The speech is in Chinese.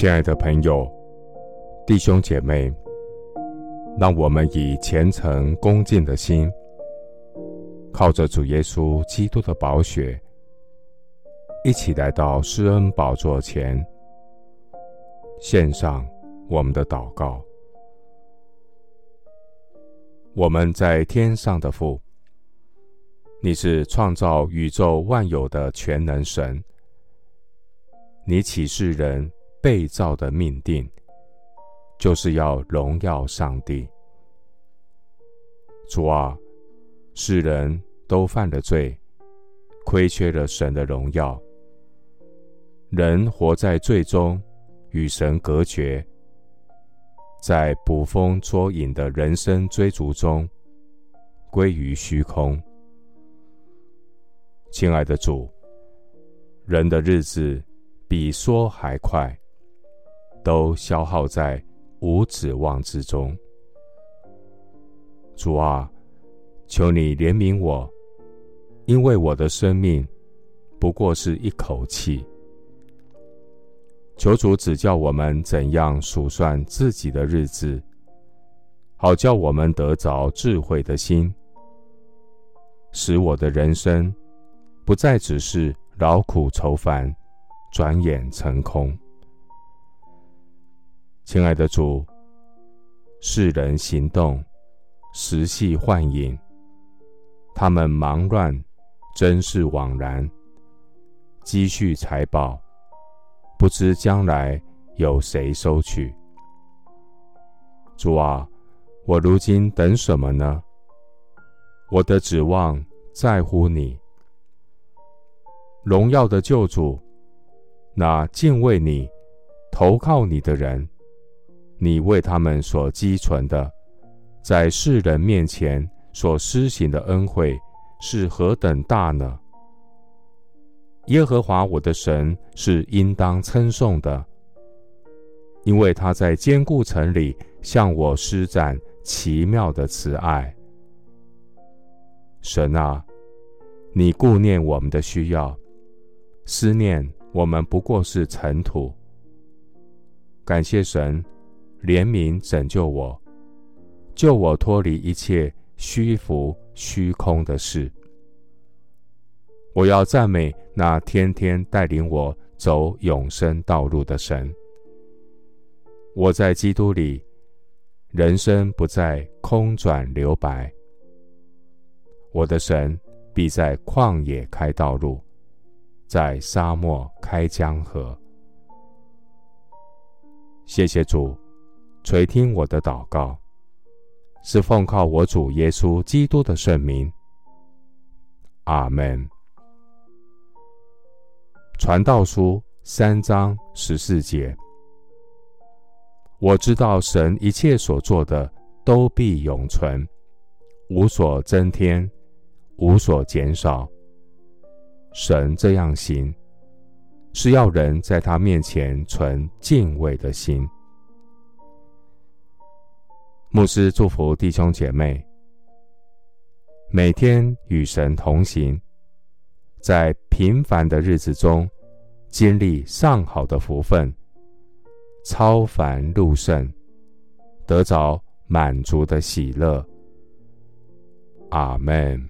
亲爱的朋友、弟兄姐妹，让我们以虔诚恭敬的心，靠着主耶稣基督的宝血，一起来到施恩宝座前，献上我们的祷告。我们在天上的父，你是创造宇宙万有的全能神，你启示人。被造的命定，就是要荣耀上帝。主啊，世人都犯了罪，亏缺了神的荣耀。人活在罪中，与神隔绝，在捕风捉影的人生追逐中，归于虚空。亲爱的主，人的日子比梭还快。都消耗在无指望之中。主啊，求你怜悯我，因为我的生命不过是一口气。求主指教我们怎样数算自己的日子，好叫我们得着智慧的心，使我的人生不再只是劳苦愁烦，转眼成空。亲爱的主，世人行动，时系幻影，他们忙乱，真是枉然，积蓄财宝，不知将来有谁收取。主啊，我如今等什么呢？我的指望在乎你，荣耀的救主，那敬畏你、投靠你的人。你为他们所积存的，在世人面前所施行的恩惠是何等大呢？耶和华我的神是应当称颂的，因为他在坚固城里向我施展奇妙的慈爱。神啊，你顾念我们的需要，思念我们不过是尘土。感谢神。怜悯拯救我，救我脱离一切虚浮虚空的事。我要赞美那天天带领我走永生道路的神。我在基督里，人生不再空转留白。我的神必在旷野开道路，在沙漠开江河。谢谢主。垂听我的祷告，是奉靠我主耶稣基督的圣名。阿门。传道书三章十四节，我知道神一切所做的都必永存，无所增添，无所减少。神这样行，是要人在他面前存敬畏的心。牧师祝福弟兄姐妹，每天与神同行，在平凡的日子中经历上好的福分，超凡入圣，得着满足的喜乐。阿门。